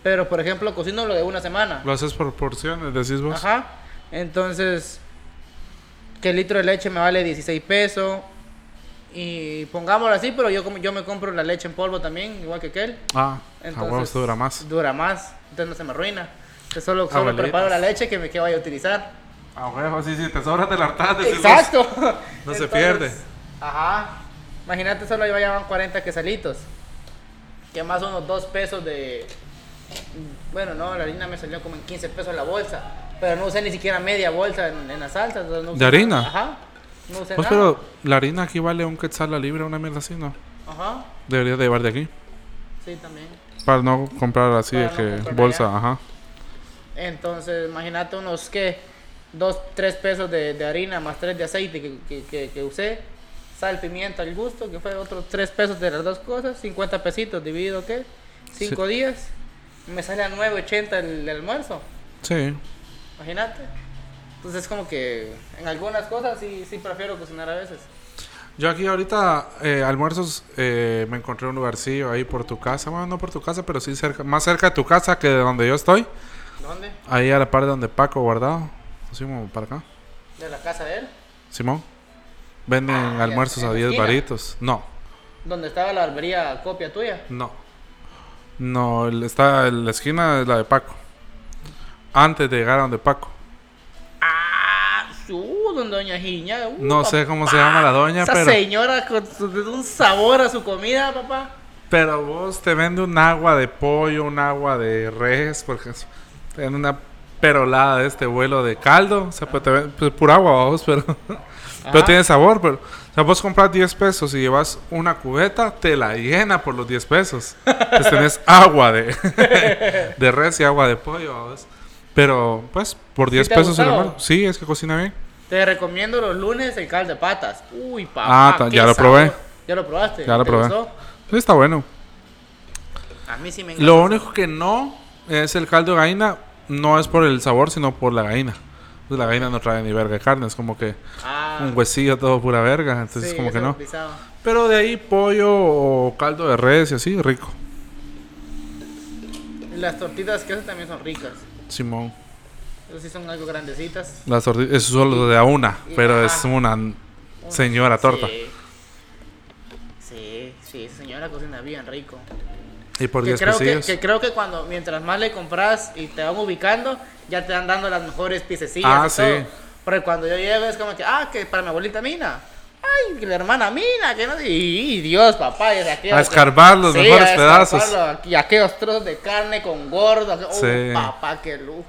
pero por ejemplo, cocino lo de una semana. Lo haces por porciones, decís vos. Ajá. Entonces, que el litro de leche me vale 16 pesos. Y pongámoslo así, pero yo yo me compro la leche en polvo también, igual que aquel. Ah, Entonces, dura más. Dura más, entonces no se me arruina. Entonces solo, solo Abuelitas. preparo la leche que me que vaya a utilizar. A huevo, sí, sí, te sobra te la vos. Exacto. *laughs* No se pierde. Ajá. Imagínate solo ahí llevan 40 quesalitos. Que más unos 2 pesos de... Bueno, no, la harina me salió como en 15 pesos la bolsa. Pero no usé ni siquiera media bolsa en, en la salsa. entonces no usé ¿De harina? Ajá. No usé Pues, nada. pero la harina aquí vale un quetzal la libra, una mierda así, ¿no? Ajá. Debería de llevar de aquí. Sí, también. Para no comprar así de Para no que bolsa, allá. ajá. Entonces, imagínate unos, ¿qué? 2, 3 pesos de, de harina más 3 de aceite que, que, que, que usé. Sal, pimienta al gusto, que fue otros 3 pesos de las dos cosas. 50 pesitos dividido, ¿qué? 5 días. Me sale a 9.80 el, el almuerzo. Sí. Imagínate. Entonces, es como que en algunas cosas sí, sí prefiero cocinar a veces. Yo aquí ahorita, eh, almuerzos, eh, me encontré un lugarcillo ahí por tu casa. Bueno, no por tu casa, pero sí cerca, más cerca de tu casa que de donde yo estoy. ¿Dónde? Ahí a la par de donde Paco guardado. Como para acá. De la casa de él. Simón. Venden Ah, almuerzos a la 10 esquina. varitos. No, Donde estaba la barbería copia tuya. no. No, está en la esquina es la de Paco. Antes de llegar a donde Paco. Ah, uh, don Doña Giña. uh, No sé cómo se llama la doña, Esa pero... señora con su- un sabor a su comida, papá. Pero vos te vende un agua de pollo, un agua de res, porque vende una perolada de este vuelo de caldo. O sea, pues te vende pues, pura agua, vos, pero, *laughs* pero Ajá. tiene sabor. Pero, o sea, vos compras 10 pesos y llevas una cubeta, te la llena por los 10 pesos. Entonces tenés *laughs* agua de, *laughs* de res y agua de pollo, vos. Pero, pues, por 10 te ha pesos el almuerzo. Sí, es que cocina bien. Te recomiendo los lunes el caldo de patas. Uy, papá. Ah, ya lo sabor. probé. Ya lo probaste. Ya lo ¿Te probé. gustó? Sí, está bueno. A mí sí me encanta. Lo único que no es el caldo de gallina, no es por el sabor, sino por la gallina. Pues la gallina no trae ni verga de carne, es como que Ah, un huesillo todo pura verga, entonces sí, como que no. pisado. Pero de ahí pollo o caldo de res y así, rico. Y Las tortitas que hacen también son ricas. Simón. Esas sí son algo grandecitas. Las tortillas, es solo de a una, pero Ajá. es una señora torta. Sí. Sí, señora cocina bien rico. Y por Que 10 creo que, que creo que cuando mientras más le compras y te van ubicando, ya te van dando las mejores piececillas. Ah, y sí. todo. Porque cuando yo llego es como que, ah, que para mi abuelita Mina. Ay, que la hermana Mina, que no. Y, y Dios, papá. Y de aquellos- A escarbar los Sí, mejores a pedazos. Y aquellos trozos de carne con gordo. Oh, Sí. papá, qué luz.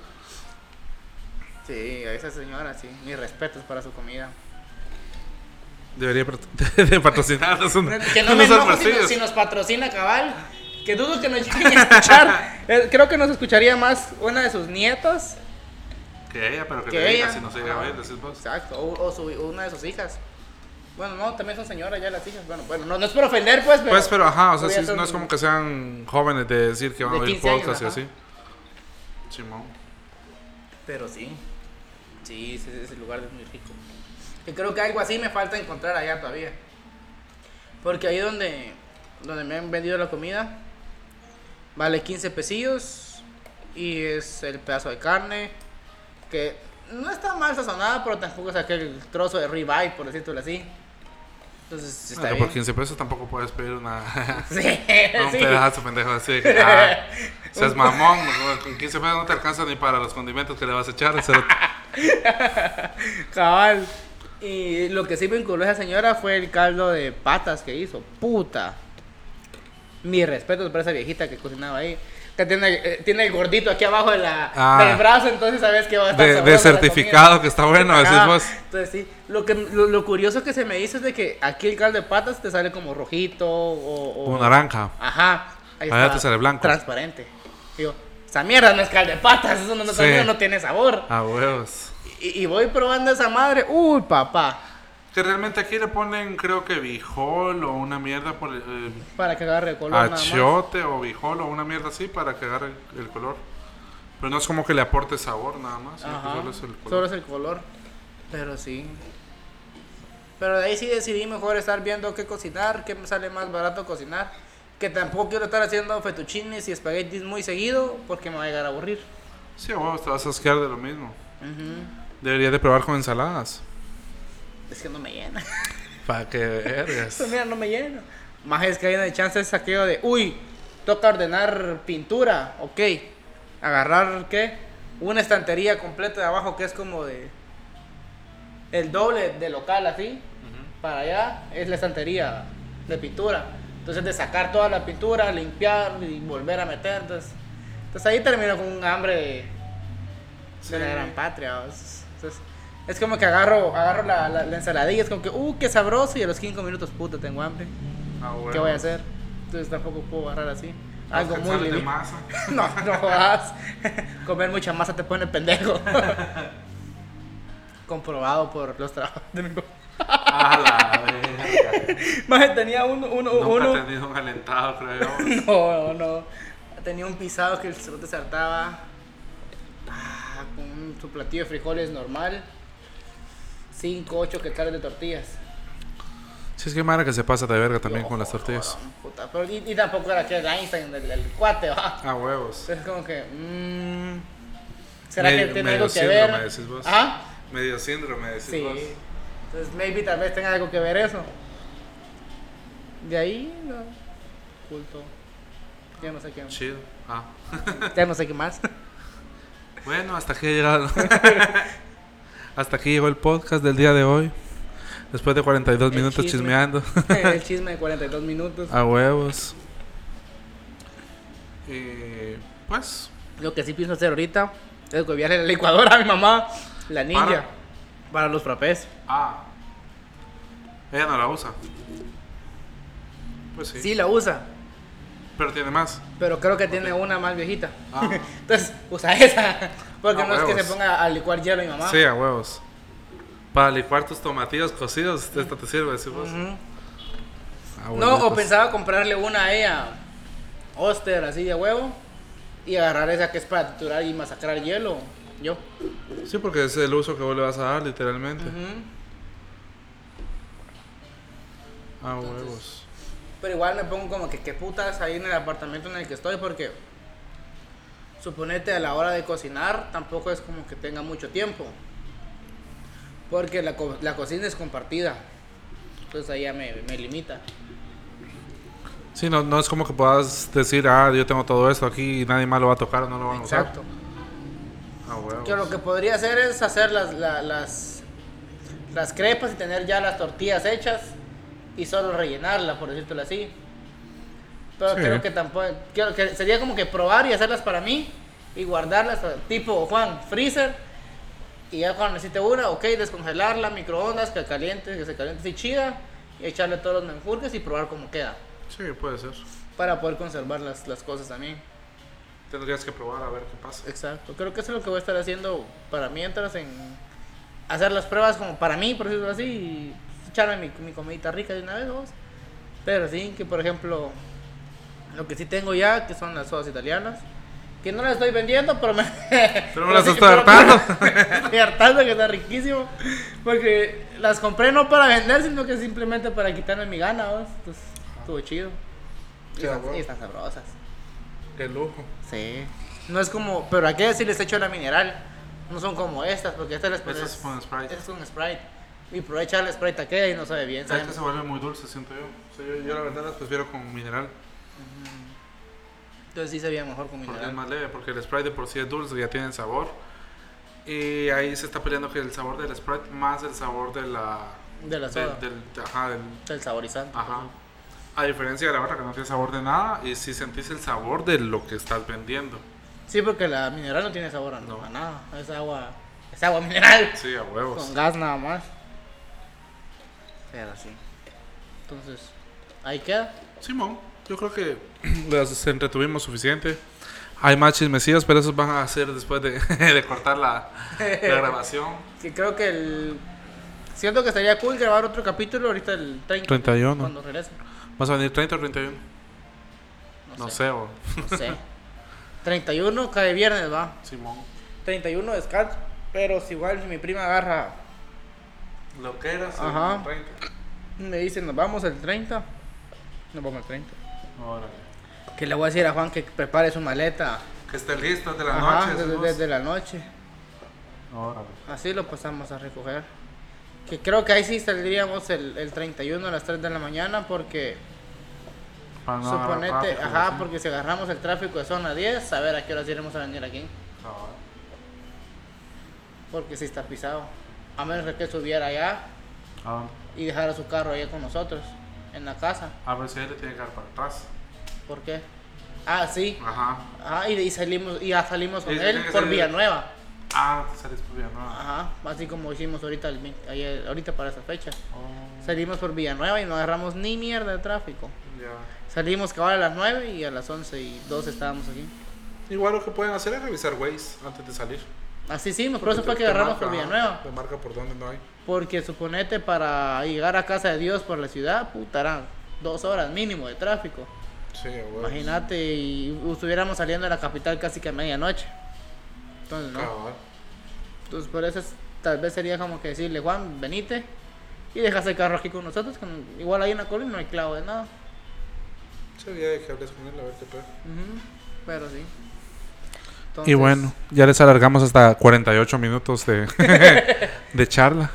Sí, a esa señora, sí. Mis respetos para su comida. Debería *laughs* de patrocinarnos un- Que no me enojo si, nos- si nos patrocina cabal. Que dudo que nos lleguen a escuchar. *laughs* Eh, Creo que nos escucharía más una de sus nietos. Que ella, pero que, Que le ella. si no se llega a ver, decís vos. Exacto. O, o su- una de sus hijas. Bueno, no, también son señoras ya las hijas. Bueno, bueno, no, no es por ofender, pues, pero. Pues, pero ajá, o sea, sí, no es como que sean jóvenes de decir que van De a oír 15 años, podcast y ajá. así. Simón. Pero sí. Sí, ese, ese lugar es muy rico. Y creo que algo así me falta encontrar allá todavía. Porque ahí donde, donde me han vendido la comida, Vale 15 pesillos. Y es el pedazo de carne. Que no está mal sazonada, pero tampoco es aquel trozo de ribeye, por decirlo así. Entonces, está Bueno, bien. por 15 pesos tampoco puedes pedir una, *laughs* Sí, un sí. pedazo pendejo así. Ah, *laughs* seas mamón, con 15 pesos no te alcanza ni para los condimentos que le vas a echar. *laughs* Cabal. Y lo que sí me vinculó esa señora fue el caldo de patas que hizo. Puta. Mi respeto para esa viejita que cocinaba ahí. Que tiene, eh, tiene el gordito aquí abajo de la, Ah. del brazo, entonces sabes que va a estar De, de certificado que está bueno, decís vos. Entonces sí, lo, que, lo, lo curioso que se me hizo es de que aquí el caldo de patas te sale como rojito o... o Como naranja. Ajá. Ahí Allá está, te sale blanco. Transparente. Digo, esa mierda no es caldo de patas, eso no, no, Sí. esa mierda no tiene sabor. A huevos. Y, y voy probando esa madre, uy, papá. Que realmente aquí le ponen, creo que bijol o una mierda por el. eh, Para que agarre color nada más. achiote o bijol o una mierda así para que agarre el color. Pero no es como que le aporte sabor nada más, sino que Ajá. solo es el color. Solo es el color. Pero sí. Pero de ahí sí decidí mejor estar viendo qué cocinar, qué me sale más barato cocinar. Que tampoco quiero estar haciendo fettuccines y espaguetis muy seguido porque me va a llegar a aburrir. Sí, huevos, te vas a asquear de lo mismo. Ujú. Deberías de probar con ensaladas. Es que no me llena. *laughs* Para que vergas. Eso, *laughs* mira, no me llena. Más es que hay una chance es aquello de, uy, toca ordenar pintura, ok. Agarrar, ¿qué? Una estantería completa de abajo que es como de... El doble de local así. Para allá es la estantería de pintura. Entonces de sacar toda la pintura, limpiar y volver a meter. Entonces, entonces ahí termino con un hambre de, de Sí. la gran patria. ¿no? Es, como que agarro, agarro la, la, la ensaladilla, es como que, uh, qué sabroso. Y a los 5 minutos, puta, tengo hambre. A ¿Qué voy a hacer? Entonces tampoco puedo agarrar así. Algo muy de masa. *laughs* No, no vas. *laughs* Comer mucha masa te pone pendejo. *laughs* Comprobado por los trabajos de mi. A la. Más tenía uno, uno, Nunca uno. tenido un alentado, creo. No, no, no. Tenía un pisado que el cerote se hartaba ah, con un- su platillo de frijoles normal. 5, 8 quetzales de tortillas. Si es que mara que se pasa de verga también con las tortillas. puta, pero y, y tampoco era que el Einstein, el, el cuate, ¿va? A huevos. Entonces como que... mmm, ¿Será Medio- que tiene algo que síndrome, ver? decís vos. ¿Ah? Medio síndrome, decís Sí. vos. Entonces maybe tal vez tenga algo que ver eso. De ahí, no. Culto. Ya no sé qué. Chido. Ah. Ya no sé qué más. *laughs* Bueno, hasta aquí ha llegado. *laughs* hasta aquí llegó el podcast del día de hoy. Después de 42 El minutos chisme. chismeando. *laughs* el chisme de 42 *laughs* minutos. A huevos. Y pues, Lo que sí pienso hacer ahorita es enviarle la licuadora a mi mamá, la ninja, Para. para, los frappés. ah, ella no la usa. Pues sí, Sí. la usa, pero tiene más. pero creo que tiene una más viejita. Ah. *laughs* Entonces, usa esa. Porque A no es que se ponga a licuar hielo mi mamá. Sí, a huevos. Para licuar tus tomatillos cocidos, esta te sirve, decís vos. Ujú. Ah, No, o pensaba comprarle una a ella, Oster, así de huevo, y agarrar esa que es para triturar y masacrar hielo. Yo. Sí, porque es el uso que vos le vas a dar, literalmente. Ujú. Ah, huevos. Pero igual me pongo como que qué putas ahí en el apartamento en el que estoy porque suponete a la hora de cocinar tampoco es como que tenga mucho tiempo. Porque la, co- la cocina es compartida. Entonces ahí ya me, me limita. Sí, no, no es como que puedas decir, ah, yo tengo todo esto aquí y nadie más lo va a tocar o no lo van a usar. Exacto. Ah, huevos. Que lo que podría hacer es hacer las, la- las, las crepas y tener ya las tortillas hechas y solo rellenarlas, por decirlo así. Pero Sí. creo que tampoco. Quiero que sería como que probar y hacerlas para mí y guardarlas, tipo Juan, freezer. Y ya cuando necesite una, ok, descongelarla, microondas, que caliente, que se caliente así chida. Y echarle todos los menjurjes y probar cómo queda. Sí, puede ser. Para poder conservar las, las cosas también. Tendrías que probar a ver qué pasa. Exacto, creo que eso es lo que voy a estar haciendo para mientras en hacer las pruebas como para mí, por decirlo así, y echarme mi, mi comidita rica de una vez, vos. Pero sí, que por ejemplo, lo que sí tengo ya, que son las sodas italianas, que no las estoy vendiendo, pero me... Pero me *laughs* las estoy hartando. *laughs* estoy hartando, que está riquísimo, porque las compré no para vender, sino que simplemente para quitarme mi gana, vos. Entonces, estuvo chido. Y Sí, están, y están sabrosas. Qué lujo. Sí. No es como, pero aquí sí les echo la mineral. No son como estas, porque estas les Estas pones. es con Sprite. Estas son Sprite. Y por echarle Sprite a aquella y no sabe bien. sabe- Esta se vuelve muy dulce, siento yo. O sea, yo, yo la verdad las prefiero con mineral. Entonces sí sabía mejor con Porque es mineral. más leve, porque el Sprite de por sí es dulce, ya tiene sabor. Y ahí se está peleando que el sabor del Sprite más el sabor de la... De la soda. del, del- ajá, del, Del saborizante. ajá. A diferencia de la otra que no tiene sabor de nada y si sentís el sabor de lo que estás vendiendo. Sí, porque la mineral no tiene sabor a, No. a nada. Es agua. Es agua mineral. Sí, a huevos. Con gas nada más. Pero sí. Entonces, ahí queda. Simón, yo creo que *clears throat* las entretuvimos suficiente. Hay más chismecillos, pero esos van a ser después de, *laughs* de cortar la, la grabación. *laughs* Que creo que el. Siento que estaría cool grabar otro capítulo ahorita el 30. 31. Cuando regrese. ¿Vas a venir 30 o 31? No, sé, o No sé. *laughs* 31 cae viernes, va. Simón. 31 descanso. Pero si igual si mi prima agarra, Lo que era, Ajá. 30. me dice nos vamos el 30. Nos vamos el 30. Órale. Que le voy a decir a Juan que prepare su maleta. Que esté listo desde la Ajá, noche. desde, desde la noche. Órale. Así lo pasamos a recoger. Que creo que ahí sí saldríamos el, el 31 a las 3 de la mañana porque Para no suponete, tráfico, ajá, así. porque si agarramos el tráfico de zona 10, a ver a qué horas iremos a venir aquí. Cabal. Porque si está pisado. A menos de que subiera allá ¿A dónde? y dejara su carro allá con nosotros, en la casa. A ver si él le tiene que dar para atrás. ¿Por qué? Ah, sí. Ajá. Ajá, y, y salimos, y ya salimos con él que por Villanueva. Ah, te salís por Villanueva. Ajá, así como hicimos ahorita, el, ayer- ahorita para esa fecha. Oh, Salimos por Villanueva y no agarramos ni mierda de tráfico. ya. Salimos cabal a las 9 y a las 11 y 12 estábamos aquí. Igual lo que pueden hacer es revisar Waze antes de salir. Así sí, por eso fue que agarramos marca, por Villanueva. Te marca por dónde no hay. Porque suponete para llegar a casa de Dios por la ciudad, puta, eran dos horas mínimo de tráfico. Sí. Imagínate, y estuviéramos saliendo de la capital casi que a medianoche. Entonces, no. Cabal. Entonces, por eso es- tal vez sería como que decirle, Juan, venite y dejas el carro aquí con nosotros. que igual ahí en la colina no hay clavo de nada. De que hables con él a ver qué pedo. Ujú, Pero sí. Y bueno, ya les alargamos hasta 48 minutos de, *laughs* de charla.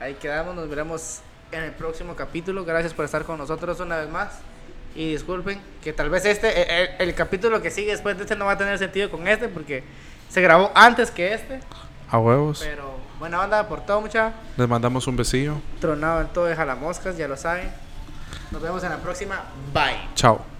Ahí quedamos, nos veremos en el próximo capítulo. Gracias por estar con nosotros una vez más. Y disculpen que tal vez este, eh, el, el capítulo que sigue después de este no va a tener sentido con este porque se grabó antes que este. A huevos. Pero buena onda por todo, mucha. Les mandamos un besillo. Tronado en todo de jalamoscas, ya lo saben. Nos vemos en la próxima. Bye. Chao.